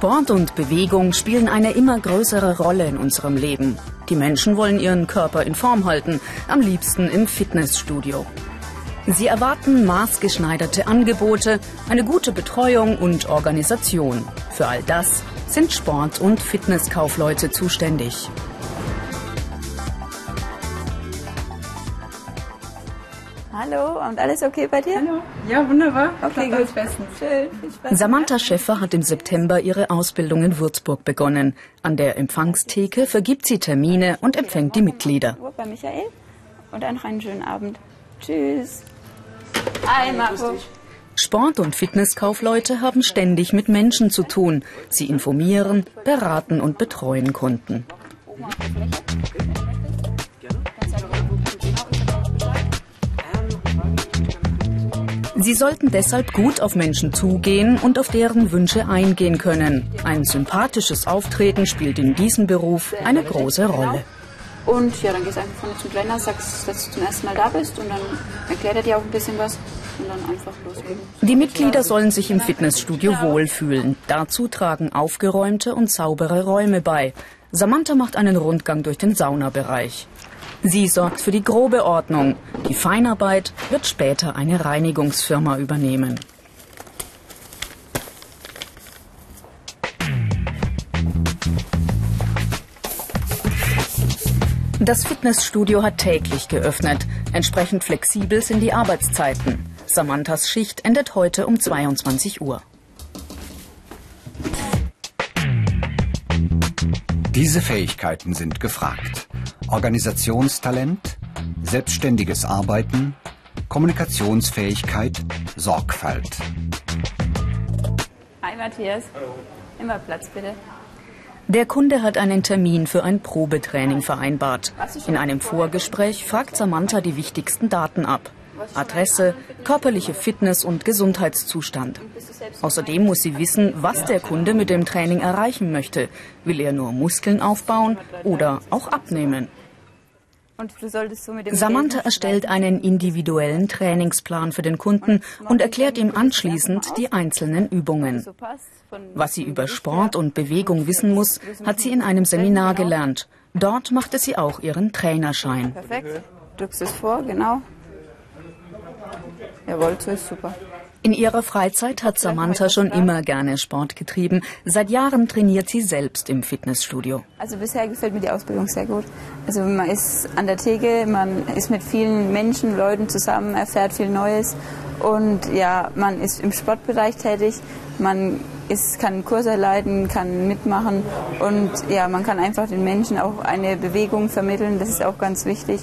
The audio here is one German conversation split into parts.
Sport und Bewegung spielen eine immer größere Rolle in unserem Leben. Die Menschen wollen ihren Körper in Form halten, am liebsten im Fitnessstudio. Sie erwarten maßgeschneiderte Angebote, eine gute Betreuung und Organisation. Für all das sind Sport- und Fitnesskaufleute zuständig. Hallo, und alles okay bei dir? Hallo. Ja, wunderbar. Okay, gut. Bestens. Schön. Samantha Schäffer hat im September ihre Ausbildung in Würzburg begonnen. An der Empfangsteke vergibt sie Termine und empfängt die Mitglieder. Bei Michael. Und dann noch einen schönen Abend. Tschüss. Hi, Marco. Sport- und Fitnesskaufleute haben ständig mit Menschen zu tun. Sie informieren, beraten und betreuen Kunden. Sie sollten deshalb gut auf Menschen zugehen und auf deren Wünsche eingehen können. Ein sympathisches Auftreten spielt in diesem Beruf eine große Rolle. Und ja, dann gehst du einfach vorne zum Trainer, sagst, dass du zum ersten Mal da bist und dann erklärt er dir auch ein bisschen was und dann einfach loslegen. Die Mitglieder sollen sich im Fitnessstudio wohlfühlen. Dazu tragen aufgeräumte und saubere Räume bei. Samantha macht einen Rundgang durch den Saunabereich. Sie sorgt für die grobe Ordnung. Die Feinarbeit wird später eine Reinigungsfirma übernehmen. Das Fitnessstudio hat täglich geöffnet. Entsprechend flexibel sind die Arbeitszeiten. Samanthas Schicht endet heute um 22 Uhr. Diese Fähigkeiten sind gefragt. Organisationstalent, selbstständiges Arbeiten, Kommunikationsfähigkeit, Sorgfalt. Hi Matthias. Immer Platz bitte. Der Kunde hat einen Termin für ein Probetraining vereinbart. In einem Vorgespräch fragt Samantha die wichtigsten Daten ab. Adresse, körperliche Fitness und Gesundheitszustand. Außerdem muss sie wissen, was der Kunde mit dem Training erreichen möchte. Will er nur Muskeln aufbauen oder auch abnehmen? Samantha erstellt einen individuellen Trainingsplan für den Kunden und erklärt ihm anschließend die einzelnen Übungen. Was sie über Sport und Bewegung wissen muss, hat sie in einem Seminar gelernt. Dort machte sie auch ihren Trainerschein. Perfekt. Drückst es vor, genau. Jawohl, so ist super. In ihrer Freizeit hat Samantha schon immer gerne Sport getrieben. Seit Jahren trainiert sie selbst im Fitnessstudio. Also bisher gefällt mir die Ausbildung sehr gut. Also man ist an der Theke, man ist mit vielen Menschen, Leuten zusammen, erfährt viel Neues und ja, man ist im Sportbereich tätig. Man ist, kann Kurse leiten, kann mitmachen und ja, man kann einfach den Menschen auch eine Bewegung vermitteln. Das ist auch ganz wichtig.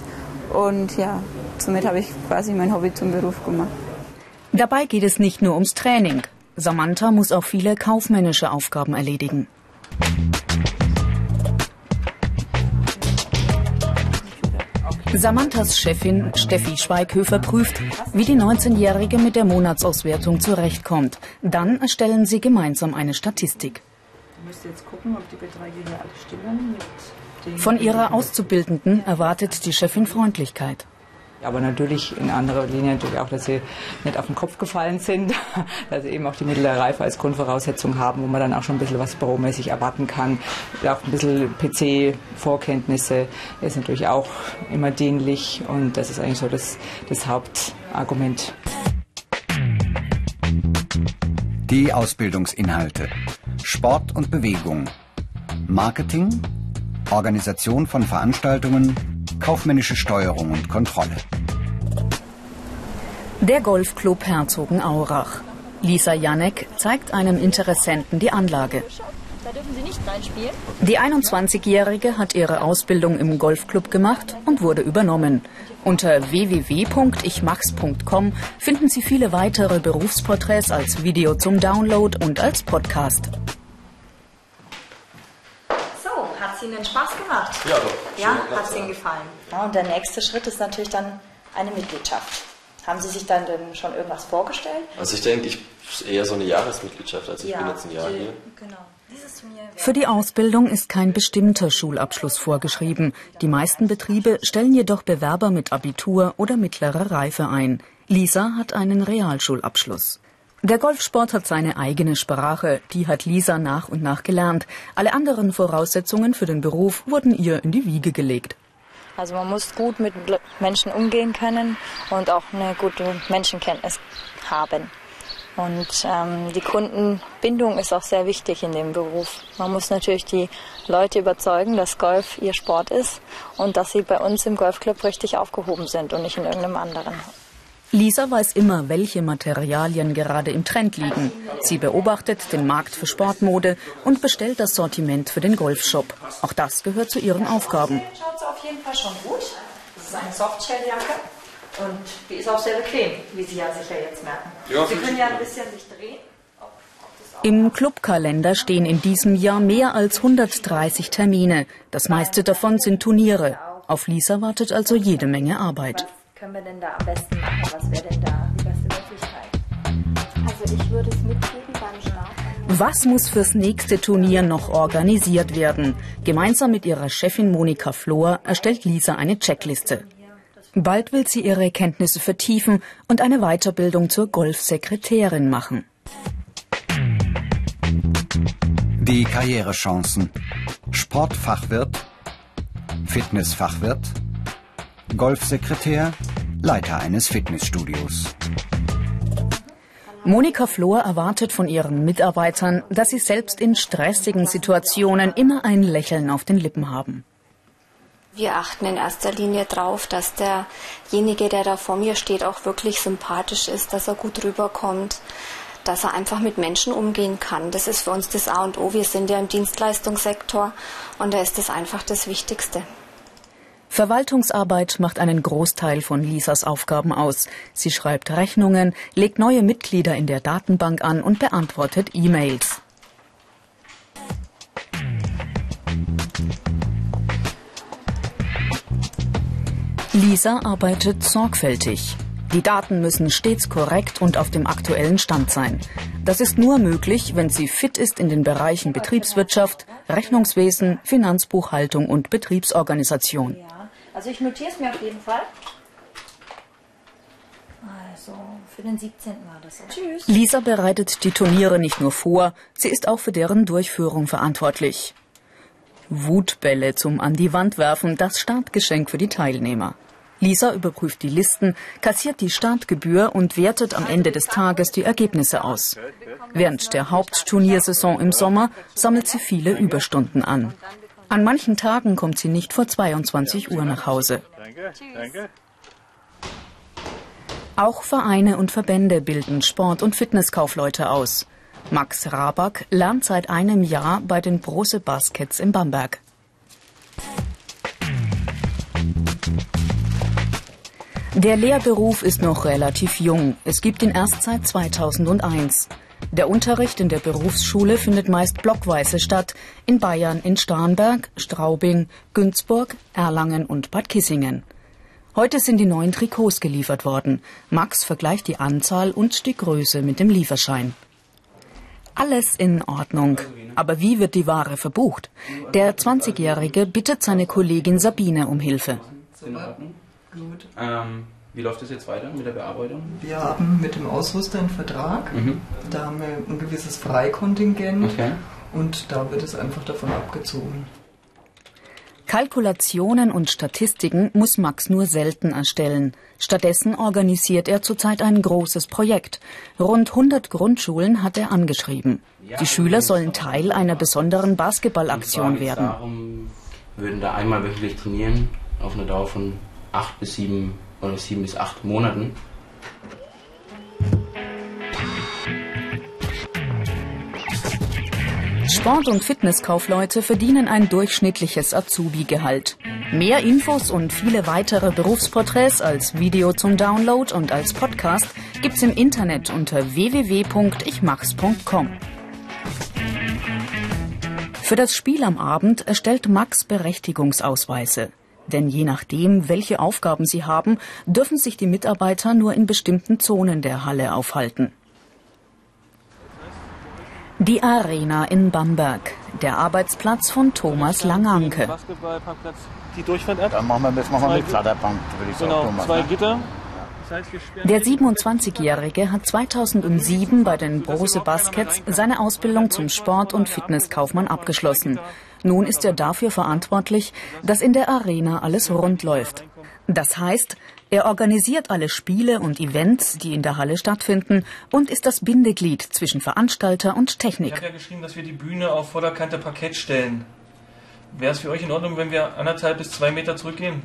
Und ja, somit habe ich quasi mein Hobby zum Beruf gemacht. Dabei geht es nicht nur ums Training. Samantha muss auch viele kaufmännische Aufgaben erledigen. Samanthas Chefin Steffi Schweighöfer prüft, wie die 19-Jährige mit der Monatsauswertung zurechtkommt. Dann erstellen sie gemeinsam eine Statistik. Gucken. Von ihrer Auszubildenden erwartet die Chefin Freundlichkeit. Aber natürlich in anderer Linie natürlich auch, dass sie nicht auf den Kopf gefallen sind, dass sie eben auch die mittlere Reife als Grundvoraussetzung haben, wo man dann auch schon ein bisschen was büromäßig erwarten kann. Auch ein bisschen PC-Vorkenntnisse ist natürlich auch immer dienlich und das ist eigentlich so das, das Hauptargument. Die Ausbildungsinhalte. Sport und Bewegung. Marketing. Organisation von Veranstaltungen kaufmännische Steuerung und Kontrolle. Der Golfclub Herzogenaurach. Lisa Janek zeigt einem Interessenten die Anlage. Da dürfen Sie nicht reinspielen. Die 21-Jährige hat ihre Ausbildung im Golfclub gemacht und wurde übernommen. Unter www.ichmachs.com finden Sie viele weitere Berufsporträts als Video zum Download und als Podcast. Hat es Ihnen Spaß gemacht? Ja, doch. Ja, hat es Ihnen gefallen. Ja, und der nächste Schritt ist natürlich dann eine Mitgliedschaft. Haben Sie sich dann denn schon irgendwas vorgestellt? Also ich denke, ich eher so eine Jahresmitgliedschaft. Also ich bin jetzt ein Jahr hier. Genau. Für die Ausbildung ist kein bestimmter Schulabschluss vorgeschrieben. Die meisten Betriebe stellen jedoch Bewerber mit Abitur oder mittlerer Reife ein. Lisa hat einen Realschulabschluss. Der Golfsport hat seine eigene Sprache, die hat Lisa nach und nach gelernt. Alle anderen Voraussetzungen für den Beruf wurden ihr in die Wiege gelegt. Also man muss gut mit Menschen umgehen können und auch eine gute Menschenkenntnis haben. Und ähm, die Kundenbindung ist auch sehr wichtig in dem Beruf. Man muss natürlich die Leute überzeugen, dass Golf ihr Sport ist und dass sie bei uns im Golfclub richtig aufgehoben sind und nicht in irgendeinem anderen. Lisa weiß immer, welche Materialien gerade im Trend liegen. Sie beobachtet den Markt für Sportmode und bestellt das Sortiment für den Golfshop. Auch das gehört zu ihren Aufgaben. Auf jeden Fall schon gut. Das ist eine Softshelljacke. Und die ist auch sehr bequem, wie Sie ja sicher jetzt merken. Ja, Sie können ja ein bisschen sich drehen. Im Clubkalender stehen in diesem Jahr mehr als 130 Termine. Das meiste davon sind Turniere. Auf Lisa wartet also jede Menge Arbeit. Was können wir denn da am besten machen? Was wäre denn da die beste Möglichkeit? Also ich würde es mitgeben beim Start. Was muss fürs nächste Turnier noch organisiert werden? Gemeinsam mit ihrer Chefin Monika Flor erstellt Lisa eine Checkliste. Bald will sie ihre Kenntnisse vertiefen und eine Weiterbildung zur Golfsekretärin machen. Die Karrierechancen. Sportfachwirt, Fitnessfachwirt, Golfsekretär, Leiter eines Fitnessstudios. Monika Flor erwartet von ihren Mitarbeitern, dass sie selbst in stressigen Situationen immer ein Lächeln auf den Lippen haben. Wir achten in erster Linie darauf, dass derjenige, der da vor mir steht, auch wirklich sympathisch ist, dass er gut rüberkommt, dass er einfach mit Menschen umgehen kann. Das ist für uns das A und O. Wir sind ja im Dienstleistungssektor und da ist das einfach das Wichtigste. Verwaltungsarbeit macht einen Großteil von Lisas Aufgaben aus. Sie schreibt Rechnungen, legt neue Mitglieder in der Datenbank an und beantwortet E-Mails. Lisa arbeitet sorgfältig. Die Daten müssen stets korrekt und auf dem aktuellen Stand sein. Das ist nur möglich, wenn sie fit ist in den Bereichen Betriebswirtschaft, Rechnungswesen, Finanzbuchhaltung und Betriebsorganisation. Also ich notiere es mir auf jeden Fall. Also für den 17. war das. Tschüss. Lisa bereitet die Turniere nicht nur vor, sie ist auch für deren Durchführung verantwortlich. Wutbälle zum an die Wand werfen, das Startgeschenk für die Teilnehmer. Lisa überprüft die Listen, kassiert die Startgebühr und wertet am Ende des Tages die Ergebnisse aus. Während der Hauptturniersaison im Sommer sammelt sie viele Überstunden an. An manchen Tagen kommt sie nicht vor 22 Uhr nach Hause. Auch Vereine und Verbände bilden Sport- und Fitnesskaufleute aus. Max Raback lernt seit einem Jahr bei den Brose Baskets in Bamberg. Der Lehrberuf ist noch relativ jung. Es gibt ihn erst seit 2001. Der Unterricht in der Berufsschule findet meist blockweise statt. In Bayern in Starnberg, Straubing, Günzburg, Erlangen und Bad Kissingen. Heute sind die neuen Trikots geliefert worden. Max vergleicht die Anzahl und die Größe mit dem Lieferschein. Alles in Ordnung. Aber wie wird die Ware verbucht? Der 20-Jährige bittet seine Kollegin Sabine um Hilfe. Gut. Ähm, wie läuft es jetzt weiter mit der Bearbeitung? Wir haben mit dem Ausrüster einen Vertrag. Mhm. Da haben wir ein gewisses Freikontingent. Okay. Und da wird es einfach davon abgezogen. Kalkulationen und Statistiken muss Max nur selten erstellen. Stattdessen organisiert er zurzeit ein großes Projekt. Rund 100 Grundschulen hat er angeschrieben. Die Schüler sollen Teil einer besonderen Basketballaktion werden. Darum, wir würden da einmal wöchentlich trainieren auf eine Dauer von acht bis sieben oder sieben bis acht Monaten. Sport- und Fitnesskaufleute verdienen ein durchschnittliches Azubi-Gehalt. Mehr Infos und viele weitere Berufsporträts als Video zum Download und als Podcast gibt's im Internet unter www.ichmachs.com. Für das Spiel am Abend erstellt Max Berechtigungsausweise. Denn je nachdem, welche Aufgaben sie haben, dürfen sich die Mitarbeiter nur in bestimmten Zonen der Halle aufhalten. Die Arena in Bamberg, der Arbeitsplatz von Thomas Der 27-Jährige hat 2007 bei den Brose Baskets seine Ausbildung zum Sport- und Fitnesskaufmann abgeschlossen. Nun ist er dafür verantwortlich, dass in der Arena alles rund läuft. Das heißt, er organisiert alle Spiele und Events, die in der Halle stattfinden und ist das Bindeglied zwischen Veranstalter und Technik. Ich habe ja geschrieben, dass wir die Bühne auf Vorderkante Parkett stellen. Wäre es für euch in Ordnung, wenn wir anderthalb bis zwei Meter zurückgehen?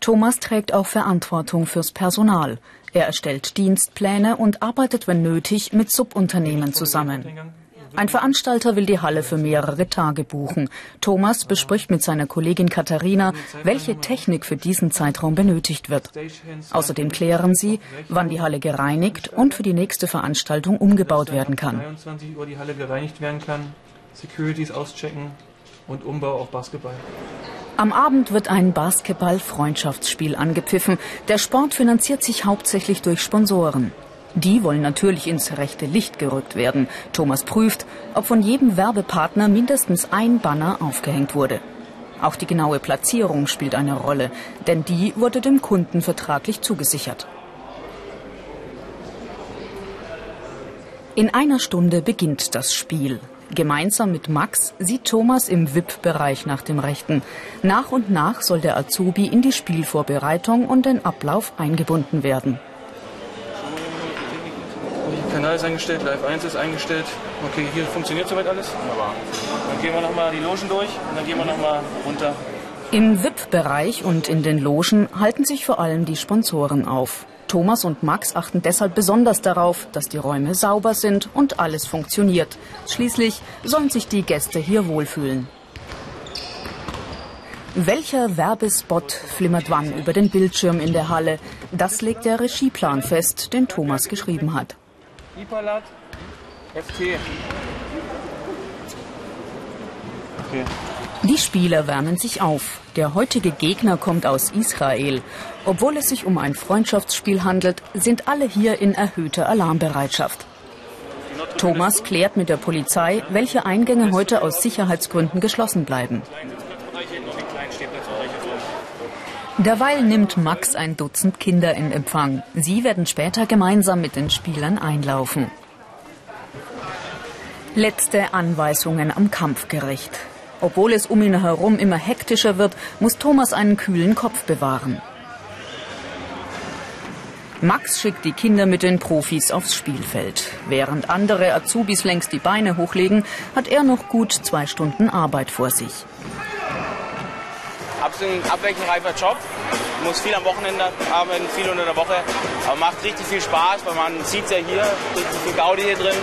Thomas trägt auch Verantwortung fürs Personal. Er erstellt Dienstpläne und arbeitet, wenn nötig, mit Subunternehmen zusammen. Ein Veranstalter will die Halle für mehrere Tage buchen. Thomas bespricht mit seiner Kollegin Katharina, welche Technik für diesen Zeitraum benötigt wird. Außerdem klären sie, wann die Halle gereinigt und für die nächste Veranstaltung umgebaut werden kann. 23 Uhr die Halle gereinigt werden kann, Securities auschecken und Umbau auf Basketball. Am Abend wird ein Basketball-Freundschaftsspiel angepfiffen. Der Sport finanziert sich hauptsächlich durch Sponsoren. Die wollen natürlich ins rechte Licht gerückt werden. Thomas prüft, ob von jedem Werbepartner mindestens ein Banner aufgehängt wurde. Auch die genaue Platzierung spielt eine Rolle, denn die wurde dem Kunden vertraglich zugesichert. In einer Stunde beginnt das Spiel. Gemeinsam mit Max sieht Thomas im VIP-Bereich nach dem Rechten. Nach und nach soll der Azubi in die Spielvorbereitung und den Ablauf eingebunden werden. Ist eingestellt, Live 1 ist eingestellt. Okay, hier funktioniert soweit alles? Wunderbar. Dann gehen wir nochmal die Logen durch und dann gehen wir nochmal runter. Im VIP-Bereich und in den Logen halten sich vor allem die Sponsoren auf. Thomas und Max achten deshalb besonders darauf, dass die Räume sauber sind und alles funktioniert. Schließlich sollen sich die Gäste hier wohlfühlen. Welcher Werbespot flimmert wann über den Bildschirm in der Halle? Das legt der Regieplan fest, den Thomas geschrieben hat. Ipalat, FT. Okay. Die Spieler wärmen sich auf. Der heutige Gegner kommt aus Israel. Obwohl es sich um ein Freundschaftsspiel handelt, sind alle hier in erhöhter Alarmbereitschaft. Thomas klärt mit der Polizei, welche Eingänge heute aus Sicherheitsgründen geschlossen bleiben. Derweil nimmt Max ein Dutzend Kinder in Empfang. Sie werden später gemeinsam mit den Spielern einlaufen. Letzte Anweisungen am Kampfgericht. Obwohl es um ihn herum immer hektischer wird, muss Thomas einen kühlen Kopf bewahren. Max schickt die Kinder mit den Profis aufs Spielfeld. Während andere Azubis längst die Beine hochlegen, hat er noch gut zwei Stunden Arbeit vor sich absolut abwechslungsreicher Job. Muss viel am Wochenende arbeiten, viel unter der Woche. Aber macht richtig viel Spaß, weil man sieht es ja hier, richtig viel Gaudi hier drin.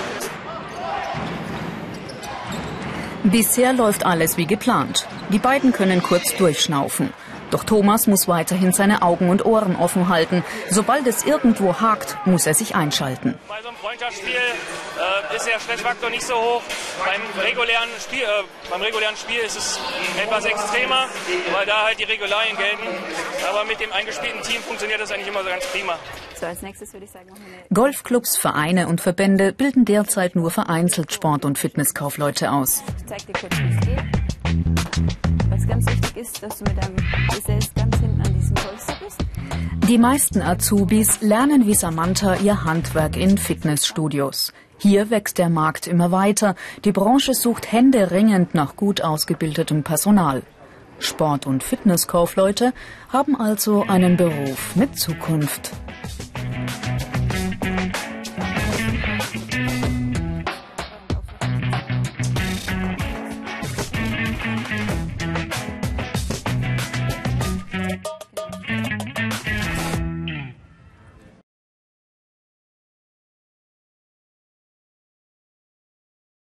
Bisher läuft alles wie geplant. Die beiden können kurz durchschnaufen. Doch Thomas muss weiterhin seine Augen und Ohren offen halten. Sobald es irgendwo hakt, muss er sich einschalten. Bei so einem Freundschaftsspiel äh, ist der Stressfaktor nicht so hoch. Beim regulären, Spiel, äh, beim regulären Spiel ist es etwas extremer, weil da halt die Regularien gelten. Aber mit dem eingespielten Team funktioniert das eigentlich immer so ganz prima. So, als nächstes würde ich sagen, Golfclubs, Vereine und Verbände bilden derzeit nur vereinzelt Sport- und Fitnesskaufleute aus. Ich zeig dir kurz, wie es geht. Was ganz wichtig ist, dass du mit deinem Gesäß ganz hinten an diesem Polster bist. Die meisten Azubis lernen wie Samantha ihr Handwerk in Fitnessstudios. Hier wächst der Markt immer weiter. Die Branche sucht händeringend nach gut ausgebildetem Personal. Sport- und Fitnesskaufleute haben also einen Beruf mit Zukunft.